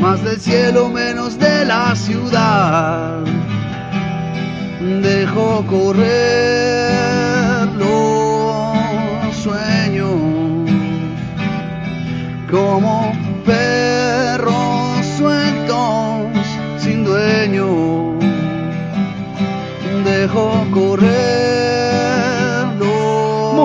más del cielo, menos de la ciudad. Dejo correr los sueños como perros sueltos sin dueño. Dejo correr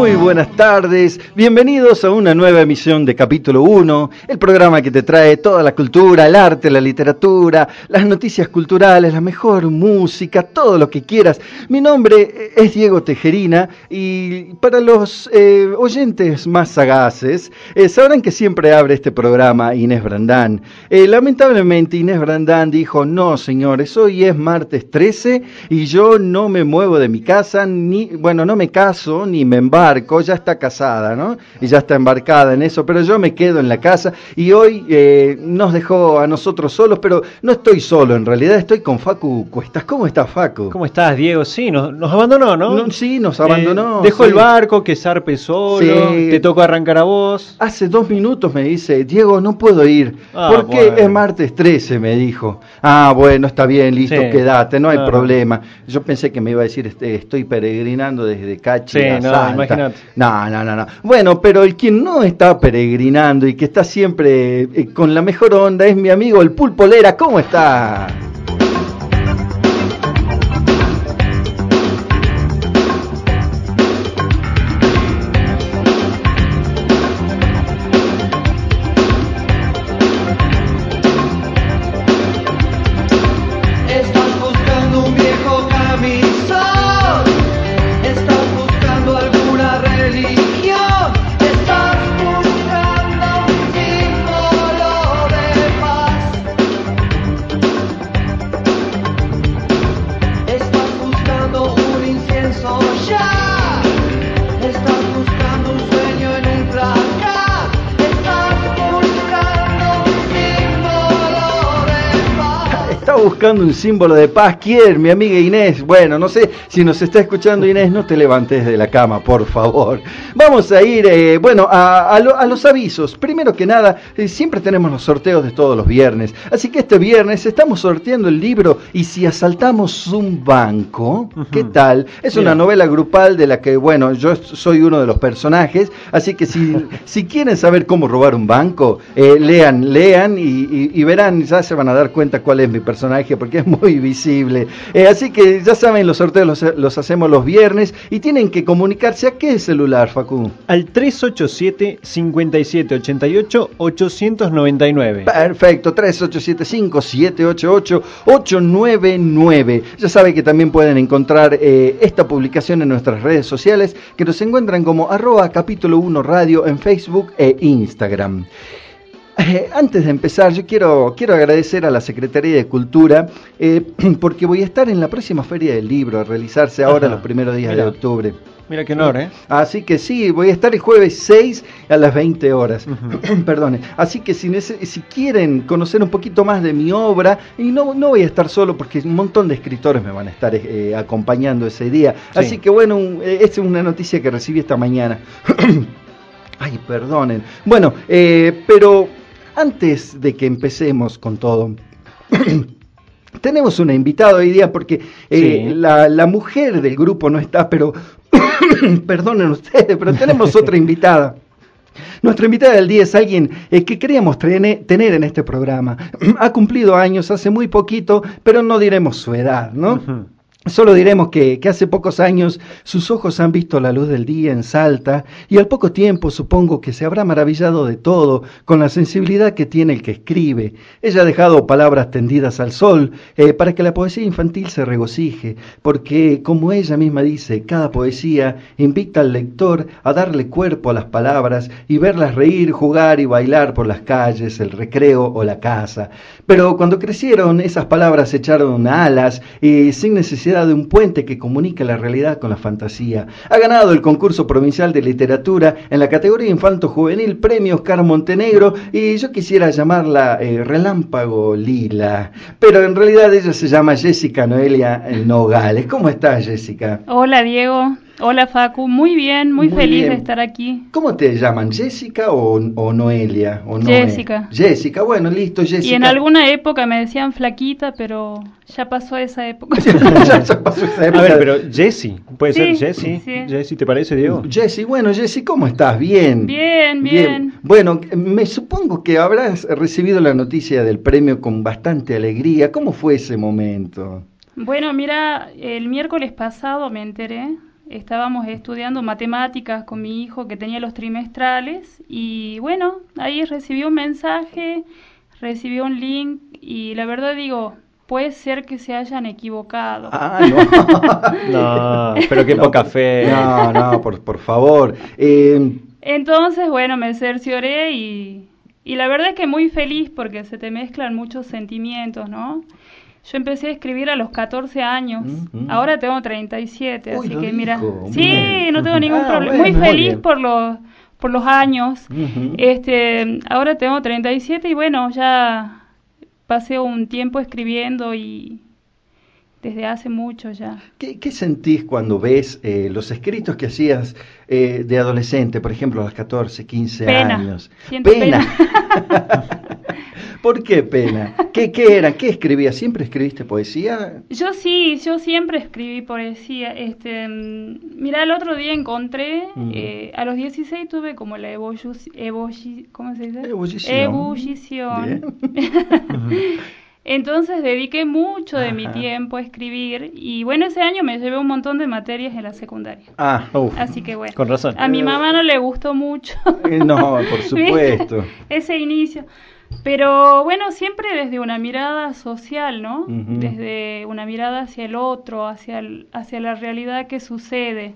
muy buenas tardes, bienvenidos a una nueva emisión de Capítulo 1, el programa que te trae toda la cultura, el arte, la literatura, las noticias culturales, la mejor música, todo lo que quieras. Mi nombre es Diego Tejerina y para los eh, oyentes más sagaces, eh, sabrán que siempre abre este programa Inés Brandán. Eh, lamentablemente Inés Brandán dijo, no señores, hoy es martes 13 y yo no me muevo de mi casa, ni, bueno, no me caso ni me ya está casada, ¿no? Y ya está embarcada en eso, pero yo me quedo en la casa y hoy eh, nos dejó a nosotros solos, pero no estoy solo, en realidad estoy con Facu Cuestas. ¿Cómo estás, Facu? ¿Cómo estás, Diego? Sí, nos, abandonó, ¿no? Sí, nos abandonó. Eh, dejó el barco, que zarpe solo, te tocó arrancar a vos. Hace dos minutos me dice, Diego, no puedo ir, ah, porque es martes 13, me dijo. Ah, bueno, está bien, listo, quédate, no hay problema. Yo pensé que me iba a decir, este, estoy peregrinando desde Cachi a no, no, no, no, no. Bueno, pero el quien no está peregrinando y que está siempre eh, con la mejor onda es mi amigo el Pulpolera. ¿Cómo está? Buscando un símbolo de paz. ¿Quién? Mi amiga Inés. Bueno, no sé si nos está escuchando Inés, no te levantes de la cama, por favor. Vamos a ir, eh, bueno, a, los avisos. Primero que nada, eh, siempre tenemos los sorteos de todos los viernes. Así que este viernes estamos sorteando el libro Y si asaltamos un banco, ¿qué tal? Es una novela grupal de la que, bueno, yo soy uno de los personajes. Así que si, si quieren saber cómo robar un banco, eh, lean, lean y verán, ya se van a dar cuenta cuál es mi personaje porque es muy visible. Eh, así que ya saben, los sorteos los, hacemos los viernes y tienen que comunicarse a qué celular, Facu. Al 387-5788-899. Perfecto, 3875-788-899. Ya saben que también pueden encontrar eh, esta publicación en nuestras redes sociales que nos encuentran como arroba capítulo 1 radio en Facebook e Instagram. Eh, antes de empezar, yo quiero, quiero agradecer a la Secretaría de Cultura eh, porque voy a estar en la próxima Feria del Libro, a realizarse ahora los primeros días de octubre. Mira qué honor, ¿eh? Así que sí, voy a estar el jueves 6 a las 20 horas. Perdone. Así que si, si quieren conocer un poquito más de mi obra, y no, no voy a estar solo porque un montón de escritores me van a estar eh, acompañando ese día. Así que bueno, esta es una noticia que recibí esta mañana. Ay, perdonen. Bueno, pero antes de que empecemos con todo, tenemos una invitada hoy día porque eh, la, mujer del grupo no está, pero perdonen ustedes, pero tenemos otra invitada. Nuestra invitada del día es alguien eh, que queríamos tener en este programa. ha cumplido años hace muy poquito, pero no diremos su edad, ¿no? Solo diremos que, hace pocos años sus ojos han visto la luz del día en Salta y al poco tiempo supongo que se habrá maravillado de todo con la sensibilidad que tiene el que escribe. Ella ha dejado palabras tendidas al sol eh, para que la poesía infantil se regocije, porque como ella misma dice, cada poesía invita al lector a darle cuerpo a las palabras y verlas reír, jugar y bailar por las calles, el recreo o la casa. Pero cuando crecieron esas palabras echaron alas y sin necesidad de un puente que comunica la realidad con la fantasía. Ha ganado el concurso provincial de literatura en la categoría Infanto Juvenil Premio Oscar Montenegro y yo quisiera llamarla eh, Relámpago Lila, pero en realidad ella se llama Jessica Noelia Nogales. ¿Cómo estás, Jessica? Hola, Diego. Hola Facu, muy bien, muy, feliz de estar aquí. ¿Cómo te llaman? ¿Jessica o, Noelia? O Jessica. Jessica, bueno, listo, Jessica. Y en alguna época me decían flaquita, pero ya pasó esa época. ya, pasó esa época. A ver, pero Jessie, ¿puede ser Jessie? Sí. ¿te parece, Diego? Jessie, bueno, Jessie, ¿cómo estás? Bien. Bien, bien. Bueno, me supongo que habrás recibido la noticia del premio con bastante alegría. ¿Cómo fue ese momento? Bueno, mira, el miércoles pasado me enteré estábamos estudiando matemáticas con mi hijo que tenía los trimestrales y bueno, ahí recibió un mensaje, recibió un link y la verdad digo, puede ser que se hayan equivocado. Ah, no. no, pero qué poca fe. No, no, por, por favor. Eh, Entonces, bueno, me cercioré y, y la verdad es que muy feliz porque se te mezclan muchos sentimientos, ¿no? Yo empecé a escribir a los 14 años. Mm, mm. Ahora tengo 37, así que mira. Sí, no tengo ningún ah, problema. muy feliz por los por los años. Este, ahora tengo 37 y bueno, ya pasé un tiempo escribiendo y desde hace mucho ya. ¿Qué, sentís cuando ves eh, los escritos que hacías eh, de adolescente, por ejemplo, a los 14, 15 años? Siento pena. ¿Por qué pena? ¿Qué, ¿Qué era? ¿Qué escribías? ¿Siempre escribiste poesía? Yo sí, yo siempre escribí poesía. Este, mira, el otro día encontré, mm. eh, a los 16 tuve como la evolución, ¿cómo se dice? Ebullición. Ebullición. Entonces dediqué mucho de mi tiempo a escribir y bueno, ese año me llevé un montón de materias en la secundaria. Ah, Así que bueno. Con razón. A mi mamá no le gustó mucho. Eh, no, por supuesto. ese inicio. Pero bueno, siempre desde una mirada social, ¿no? Desde una mirada hacia el otro, hacia, hacia la realidad que sucede.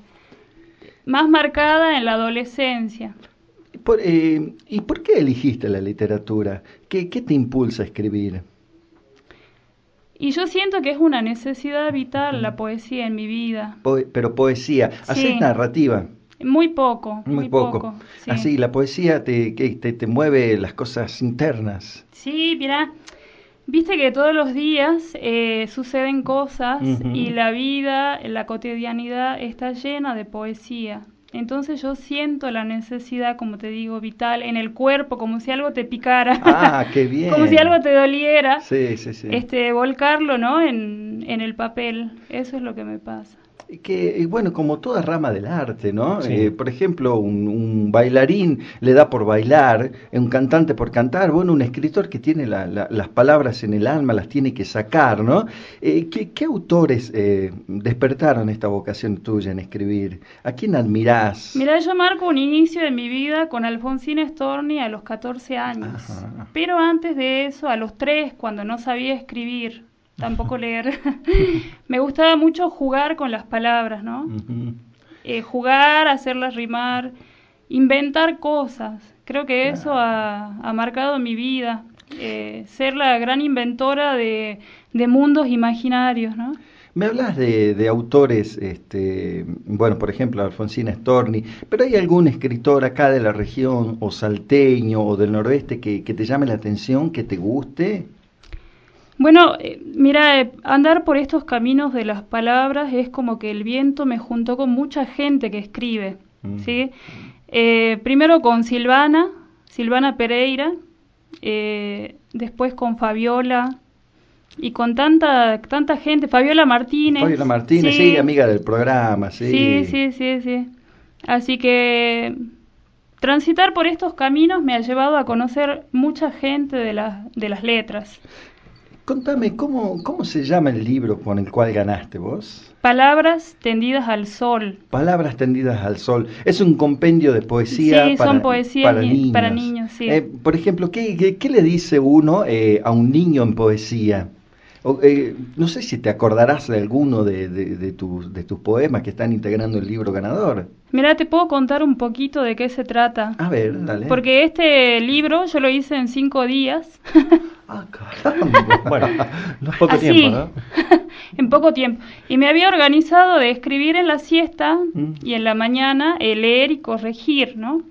Más marcada en la adolescencia. Eh, ¿Y por qué elegiste la literatura? ¿Qué, ¿Qué te impulsa a escribir? Y yo siento que es una necesidad vital la poesía en mi vida. pero poesía, ¿haces narrativa? Muy poco. Muy, poco. Así, la poesía te, te, te, mueve las cosas internas. Sí, mira, viste que todos los días eh, suceden cosas y la vida, la cotidianidad está llena de poesía. Entonces yo siento la necesidad, como te digo, vital en el cuerpo, como si algo te picara. Ah, qué bien. como si algo te doliera. Sí, sí, sí. Este, volcarlo, ¿no? En, en el papel. Eso es lo que me pasa que, bueno, como toda rama del arte, ¿no? Eh, por ejemplo, un, bailarín le da por bailar, un cantante por cantar, bueno, un escritor que tiene las palabras en el alma, las tiene que sacar, ¿no? Eh, ¿qué, autores eh, despertaron esta vocación tuya en escribir? ¿A quién admirás? Mira, yo marco un inicio de mi vida con Alfonsín Storni a los 14 años, pero antes de eso, a los 3, cuando no sabía escribir, tampoco leer. me gustaba mucho jugar con las palabras, ¿no? Eh, jugar, hacerlas rimar, inventar cosas. Creo que eso ha, marcado mi vida. Eh, ser la gran inventora de, mundos imaginarios, ¿no? Me hablas de, autores, este, bueno, por ejemplo, Alfonsina Storni, pero ¿hay algún escritor acá de la región, o salteño, o del noroeste, que, que te llame la atención, que te guste? Bueno, eh, mira, eh, andar por estos caminos de las palabras es como que el viento me juntó con mucha gente que escribe, mm. ¿sí? Eh, primero con Silvana, Silvana Pereira, después con Fabiola y con tanta tanta gente, Fabiola Martínez. Fabiola Martínez, sí, amiga del programa, sí. Sí, sí, sí, sí. Así que transitar por estos caminos me ha llevado a conocer mucha gente de, de las letras. Contame, ¿cómo, ¿cómo se llama el libro con el cual ganaste vos? Palabras tendidas al sol. Palabras tendidas al sol. Es un compendio de poesía sí, para, son poesías para niños. sí. Eh, por ejemplo, ¿qué, qué, le dice uno eh, a un niño en poesía? Eh, no sé si te acordarás de alguno de, de, tus, de tus poemas que están integrando el libro ganador. Mira, te puedo contar un poquito de qué se trata. A ver, dale. Porque este libro yo lo hice en cinco días. ah, caramba. bueno, no es poco tiempo, ¿no? en poco tiempo. Y me había organizado de escribir en la siesta mm. y en la mañana eh, leer y corregir, ¿no?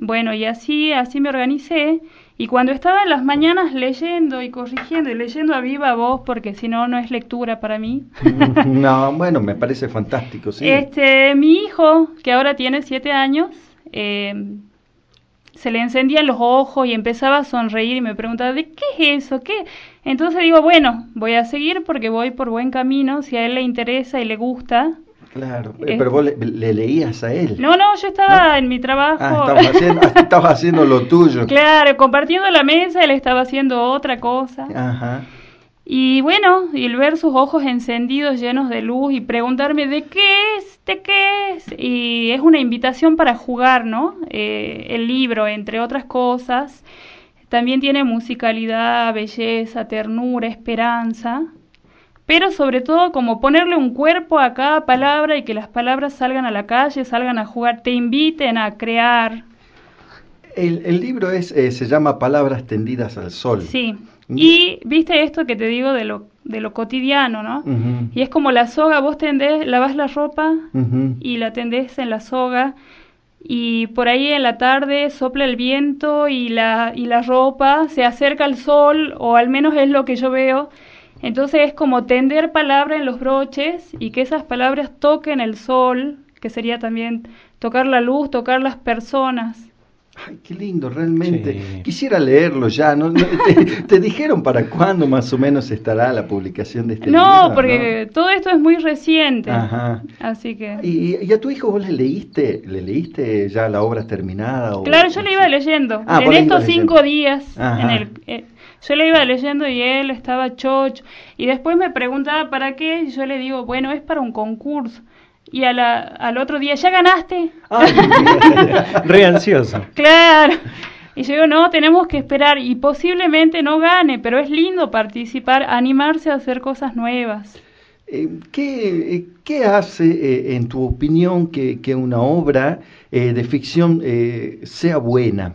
Bueno, y así, así me organicé. Y cuando estaba en las mañanas leyendo y corrigiendo y leyendo a viva voz, porque si no, no es lectura para mí. no, bueno, me parece fantástico, sí. Este, mi hijo, que ahora tiene siete años, eh, se le encendían los ojos y empezaba a sonreír y me preguntaba, ¿de qué es eso? ¿Qué? Entonces digo, bueno, voy a seguir porque voy por buen camino, si a él le interesa y le gusta, Claro, eh, pero vos le, leías a él. No, no, yo estaba en mi trabajo. Ah, estabas haciendo, lo tuyo. Claro, compartiendo la mesa, él estaba haciendo otra cosa. Ajá. Y bueno, y el ver sus ojos encendidos, llenos de luz, y preguntarme de qué es, de qué es. Y es una invitación para jugar, ¿no? Eh, el libro, entre otras cosas. También tiene musicalidad, belleza, ternura, esperanza pero sobre todo como ponerle un cuerpo a cada palabra y que las palabras salgan a la calle, salgan a jugar, te inviten a crear. El, libro es, eh, se llama Palabras tendidas al sol. Sí. Y viste esto que te digo de lo, de lo cotidiano, ¿no? Y es como la soga, vos tendés, lavas la ropa y la tendés en la soga y por ahí en la tarde sopla el viento y la, y la ropa se acerca al sol, o al menos es lo que yo veo, entonces es como tender palabra en los broches y que esas palabras toquen el sol, que sería también tocar la luz, tocar las personas. Ay, qué lindo, realmente. Quisiera leerlo ya. ¿no? ¿Te, dijeron para cuándo más o menos estará la publicación de este libro? No, porque todo esto es muy reciente. Ajá. Así que. ¿Y, a tu hijo vos le leíste, le leíste ya la obra terminada? claro, yo le iba leyendo. Ah, en estos cinco días, en el, eh, yo le iba leyendo y él estaba chocho. Y después me preguntaba para qué. Y yo le digo, bueno, es para un concurso. Y a la, al otro día, ¿ya ganaste? re ansioso. Claro. Y yo digo, no, tenemos que esperar. Y posiblemente no gane, pero es lindo participar, animarse a hacer cosas nuevas. Eh, ¿qué, eh, ¿qué, hace, eh, en tu opinión, que, que una obra de ficción sea buena?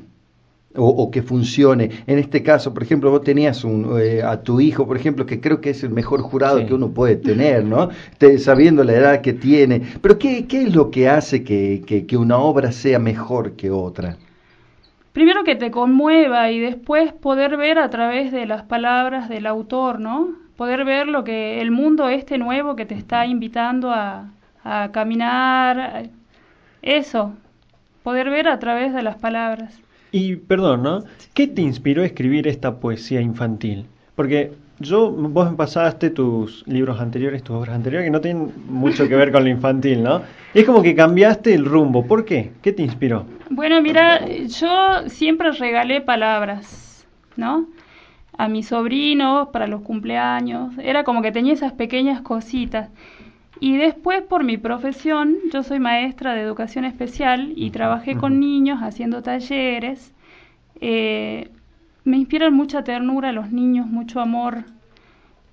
O, que funcione. En este caso, por ejemplo, vos tenías un, eh, a tu hijo, por ejemplo, que creo que es el mejor jurado que uno puede tener, ¿no? sabiendo la edad que tiene. Pero ¿qué, qué es lo que hace que, que, una obra sea mejor que otra? Primero que te conmueva y después poder ver a través de las palabras del autor, ¿no? Poder ver lo que el mundo este nuevo que te está invitando a, a caminar, eso, poder ver a través de las palabras. Y perdón, ¿no? ¿Qué te inspiró a escribir esta poesía infantil? Porque yo, vos me pasaste tus libros anteriores, tus obras anteriores, que no tienen mucho que ver con lo infantil, ¿no? Es como que cambiaste el rumbo. ¿Por qué? ¿Qué te inspiró? Bueno, mira, yo siempre regalé palabras, ¿no? A mis sobrinos para los cumpleaños. Era como que tenía esas pequeñas cositas. Y después por mi profesión, yo soy maestra de educación especial y trabajé con niños haciendo talleres. Eh, me inspiran mucha ternura los niños, mucho amor.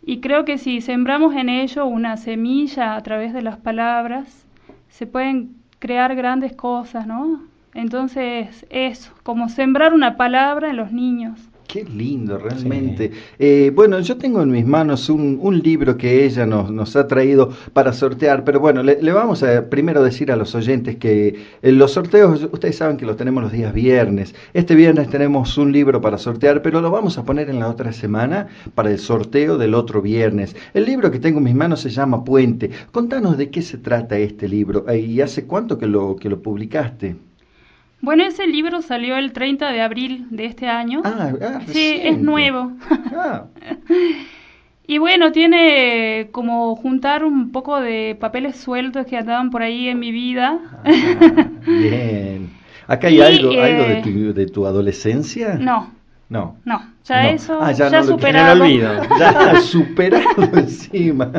Y creo que si sembramos en ellos una semilla a través de las palabras, se pueden crear grandes cosas, ¿no? Entonces, eso, como sembrar una palabra en los niños. Qué lindo, realmente. Eh, bueno, yo tengo en mis manos un, un libro que ella nos, nos, ha traído para sortear, pero bueno, le, vamos a primero decir a los oyentes que eh, los sorteos, ustedes saben que los tenemos los días viernes. Este viernes tenemos un libro para sortear, pero lo vamos a poner en la otra semana para el sorteo del otro viernes. El libro que tengo en mis manos se llama Puente. Contanos de qué se trata este libro eh, y hace cuánto que lo, que lo publicaste. Bueno, ese libro salió el 30 de abril de este año. Ah, ah sí, es nuevo. Ah. y bueno, tiene como juntar un poco de papeles sueltos que andaban por ahí en mi vida. Ah, bien. ¿Acá hay Y, algo, eh, algo de, tu, de tu adolescencia? No, No. no, ya No. eso, Ah, ya ya, no superado. Ya superado encima.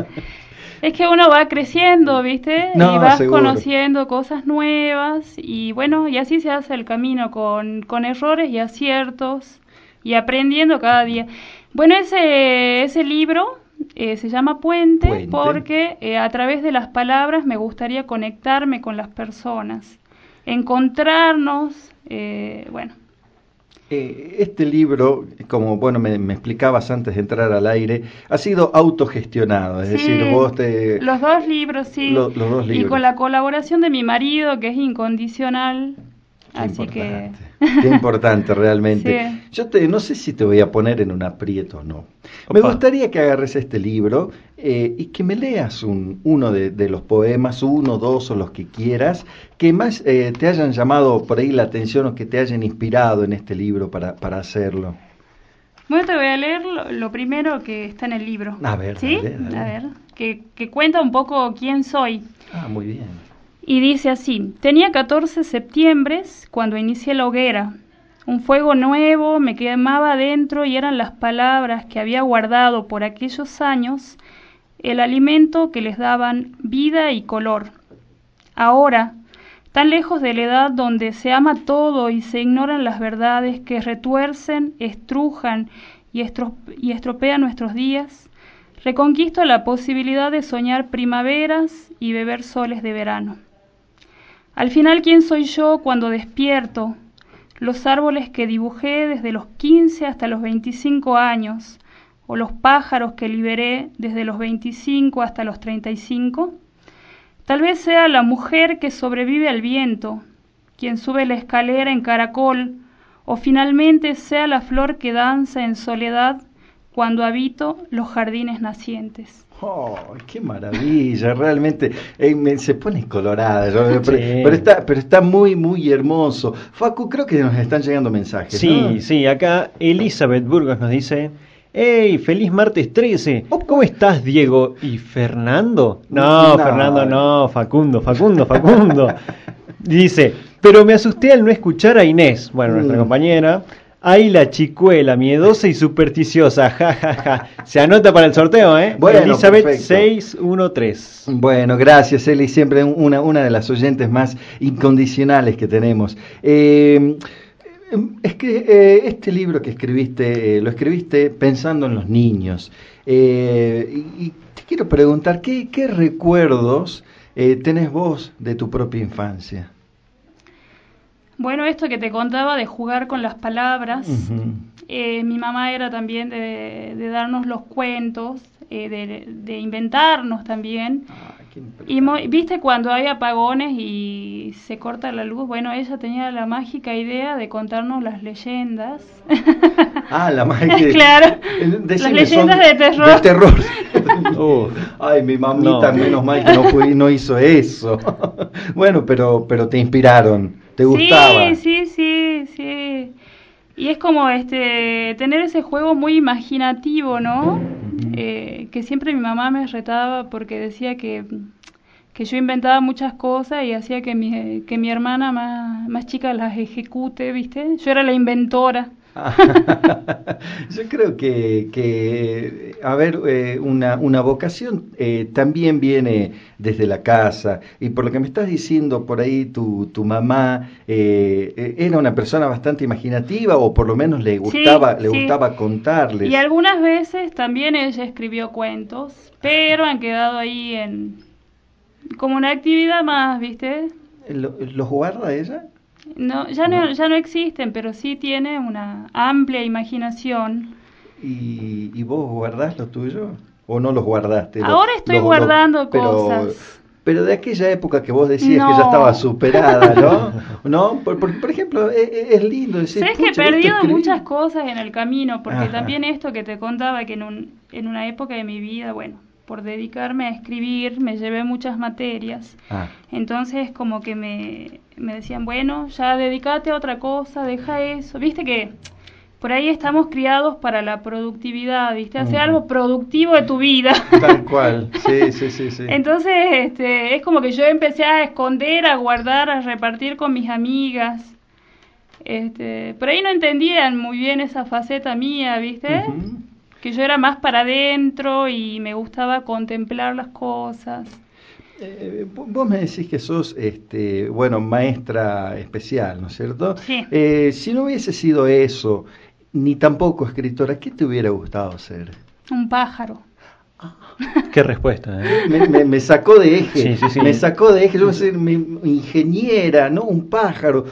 Es que uno va creciendo, ¿viste? No, y vas seguro. conociendo cosas nuevas y bueno, y así se hace el camino con, con errores y aciertos y aprendiendo cada día. Bueno, ese, ese libro eh, se llama Puente, Puente. porque eh, a través de las palabras me gustaría conectarme con las personas, encontrarnos, eh, bueno. Eh, este libro, como bueno me, me explicabas antes de entrar al aire, ha sido autogestionado, es Sí, decir, vos te... Los dos libros, sí. Lo- los dos Y con la colaboración de mi marido, que es incondicional. Qué así que. importante, Qué importante realmente. Sí. Yo te, no sé si te voy a poner en un aprieto o no. Me gustaría que agarres este libro eh, y que me leas un, uno de, de los poemas, uno, dos o los que quieras, que más eh, te hayan llamado por ahí la atención o que te hayan inspirado en este libro para, para hacerlo. Bueno, te voy a leer lo, lo primero que está en el libro. A ver, ¿Sí? dale, dale. A ver. Que, que cuenta un poco quién soy. Ah, muy bien. Y dice así: Tenía 14 septiembre cuando inicié la hoguera. Un fuego nuevo me quemaba adentro y eran las palabras que había guardado por aquellos años el alimento que les daban vida y color. Ahora, tan lejos de la edad donde se ama todo y se ignoran las verdades que retuercen, estrujan y, estro- y estropean nuestros días, reconquisto la posibilidad de soñar primaveras y beber soles de verano. Al final, ¿quién soy yo cuando despierto? Los árboles que dibujé desde los 15 hasta los 25 años, o los pájaros que liberé desde los 25 hasta los 35. Tal vez sea la mujer que sobrevive al viento, quien sube la escalera en caracol, o finalmente sea la flor que danza en soledad cuando habito los jardines nacientes. Oh, qué maravilla, realmente eh, me- se pone colorada, yo- pero, está, pero está muy, muy hermoso. Facu, creo que nos están llegando mensajes. Sí, ¿no? sí, acá Elizabeth Burgos nos dice, ¡Hey, feliz martes 13! ¿Cómo estás, Diego? ¿Y Fernando? No, No. Fernando, no, Facundo, Facundo, Facundo. dice, pero me asusté al no escuchar a Inés, bueno, nuestra Mm. compañera. Ay, la chicuela, miedosa y supersticiosa, ja, ja, ja. Se anota para el sorteo, ¿eh? Bueno, Elizabeth perfecto. 613. Bueno, gracias Eli, siempre una, una de las oyentes más incondicionales que tenemos. Eh, es que eh, este libro que escribiste, eh, lo escribiste pensando en los niños. Eh, y, y te quiero preguntar, ¿qué, qué recuerdos eh, tenés vos de tu propia infancia? Bueno, esto que te contaba de jugar con las palabras, eh, mi mamá era también de, de darnos los cuentos, eh, de, de inventarnos también. Ah, Y mo- viste cuando hay apagones y se corta la luz, bueno, ella tenía la mágica idea de contarnos las leyendas. Ah, la magia. Claro. Decime, Las leyendas de terror. De terror. Uh. Ay, mi mamita, No. menos mal que no, fue- no hizo eso. bueno, pero, pero te inspiraron, te gustaba. Sí, sí, sí, sí. Y es como este tener ese juego muy imaginativo, ¿no? Eh, que siempre mi mamá me retaba porque decía que, que yo inventaba muchas cosas y hacía que mi, que mi hermana más, más chica las ejecute, ¿viste? Yo era la inventora. Yo creo que, que a ver, eh, una, una vocación eh, también viene desde la casa. Y por lo que me estás diciendo por ahí, tu, tu mamá eh, eh, era una persona bastante imaginativa o por lo menos le gustaba, le sí. gustaba contarles. Y algunas veces también ella escribió cuentos, pero han quedado ahí en como una actividad más, ¿viste? ¿Lo- ¿Los guarda ella? No, ya no, ya no existen, pero sí tiene una amplia imaginación. ¿Y, y vos guardás lo tuyo? ¿O no los guardaste? Ahora estoy guardando pero, cosas. Pero de aquella época que vos decías No. que ya estaba superada, ¿no? ¿No? Por, por- por ejemplo, e- e- es, lindo decir... Sabes que he "Pucha, esto perdido escribí". muchas cosas en el camino, porque Ajá. también esto que te contaba, que en, un, en una época de mi vida, bueno, por dedicarme a escribir, me llevé muchas materias. Ah, Entonces como que me, me decían, bueno, ya dedícate a otra cosa, deja eso. Viste que por ahí estamos criados para la productividad, ¿viste? Hacer algo productivo de tu vida. tal cual, sí, sí, sí. sí. Entonces este, es como que yo empecé a esconder, a guardar, a repartir con mis amigas. Este, por ahí no entendían muy bien esa faceta mía, ¿viste? Que yo era más para adentro y me gustaba contemplar las cosas. Eh, vos me decís que sos, este, bueno, maestra especial, ¿no es cierto? Sí. Eh, si no hubiese sido eso, ni tampoco escritora, ¿qué te hubiera gustado ser? Un pájaro. Qué respuesta, ¿eh? me, me, sacó de eje, sí, sí, sí. me sacó de eje, yo voy a ser mi, ingeniera, ¿no? Un pájaro.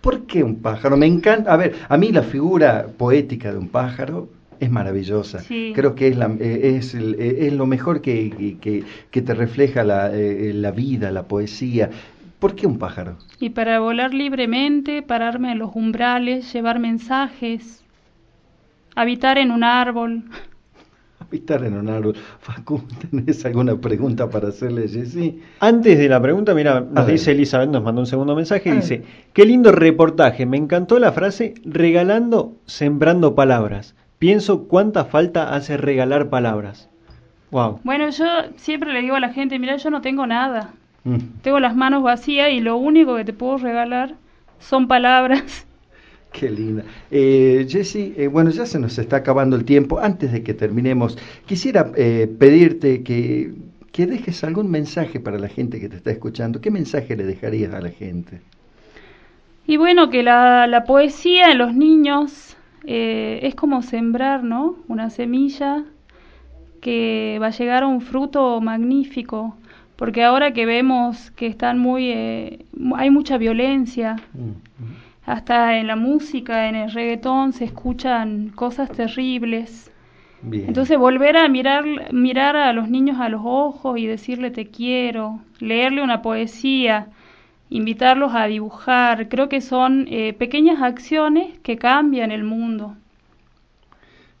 ¿Por qué un pájaro? Me encanta, a ver, a mí la figura poética de un pájaro es maravillosa. Sí. Creo que es, la, eh, es, el, es, lo mejor que, que, que te refleja la, eh, la, vida, la poesía. ¿Por qué un pájaro? Y para volar libremente, pararme en los umbrales, llevar mensajes, habitar en un árbol. Habitar en un árbol. Facu, ¿tenés alguna pregunta para hacerle, Jessy? Antes de la pregunta, mira, nos dice Elizabeth, nos mandó un segundo mensaje, y dice, qué lindo reportaje, me encantó la frase, regalando, sembrando palabras. Pienso cuánta falta hace regalar palabras. Wow. Bueno, yo siempre le digo a la gente, mira, yo no tengo nada. Mm. Tengo las manos vacías y lo único que te puedo regalar son palabras. Qué linda. Eh, Jessy, eh, bueno, ya se nos está acabando el tiempo. Antes de que terminemos, quisiera eh, pedirte que, que dejes algún mensaje para la gente que te está escuchando. ¿Qué mensaje le dejarías a la gente? Y bueno, que la, la poesía en los niños eh, es como sembrar, ¿no? Una semilla que va a llegar a un fruto magnífico, porque ahora que vemos que están muy, eh, hay mucha violencia, hasta en la música, en el reggaetón se escuchan cosas terribles. Bien. Entonces volver a mirar, mirar a los niños a los ojos y decirle te quiero, leerle una poesía, invitarlos a dibujar. Creo que son eh, pequeñas acciones que cambian el mundo.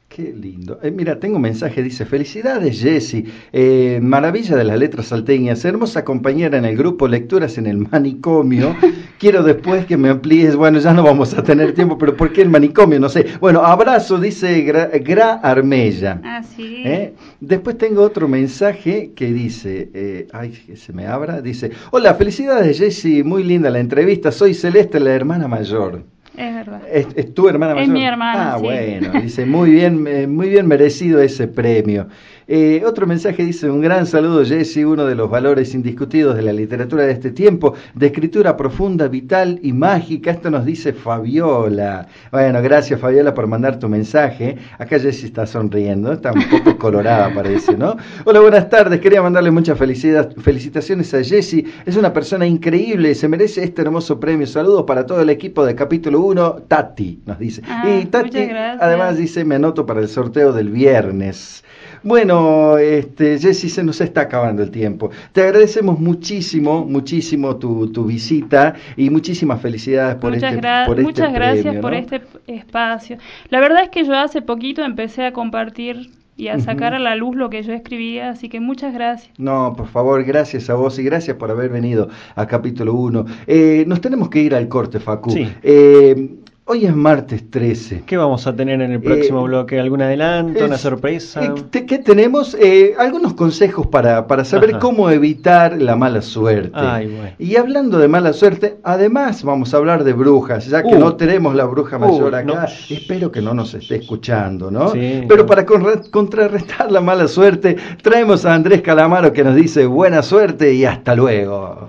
Qué lindo. Eh, mira, tengo un mensaje, dice, felicidades Jessy, eh, maravilla de las letras salteñas, hermosa compañera en el grupo Lecturas en el Manicomio. Quiero después que me amplíes, bueno, ya no vamos a tener tiempo, pero ¿por qué el manicomio? No sé. Bueno, abrazo, dice Gra, Gra Armella. Ah, sí. ¿Eh? Después tengo otro mensaje que dice, eh, ay, que se me abra, dice, hola, felicidades Jessy, muy linda la entrevista, soy Celeste, la hermana mayor. Es verdad. ¿Es, es tu hermana mayor? Es mi hermana. Ah, sí. bueno, dice, muy bien, eh, muy bien merecido ese premio. Eh, otro mensaje dice, un gran saludo Jesse, uno de los valores indiscutidos de la literatura de este tiempo, de escritura profunda, vital y mágica. Esto nos dice Fabiola. Bueno, gracias Fabiola por mandar tu mensaje. Acá Jesse está sonriendo, está un poco colorada parece, ¿no? Hola, buenas tardes. Quería mandarle muchas felicidad, felicitaciones a Jesse. Es una persona increíble, se merece este hermoso premio. Saludos para todo el equipo de capítulo 1, Tati, nos dice. Ah, y Tati además dice, me anoto para el sorteo del viernes. Bueno, este, Jessy, se nos está acabando el tiempo. Te agradecemos muchísimo, muchísimo tu, tu visita y muchísimas felicidades por muchas este, gra por Muchas este gracias premio, por este espacio. La verdad es que yo hace poquito empecé a compartir y a sacar a la luz lo que yo escribía, así que muchas gracias. No, por favor, gracias a vos y gracias por haber venido a capítulo 1. Eh, nos tenemos que ir al corte, Facu. Sí. Eh, hoy es martes 13. ¿Qué vamos a tener en el próximo Eh, bloque? ¿Algún adelanto? ¿Una Es- sorpresa? eh, ¿Qué tenemos? Eh, algunos consejos para, para saber Ajá. cómo evitar la mala suerte. Ay, bueno. Y hablando de mala suerte, además vamos a hablar de brujas, ya que Uh. no tenemos la bruja mayor Uh, acá. no. Espero que no nos esté escuchando, ¿no? Sí. Pero para contrarrestar la mala suerte, traemos a Andrés Calamaro que nos dice buena suerte y hasta luego.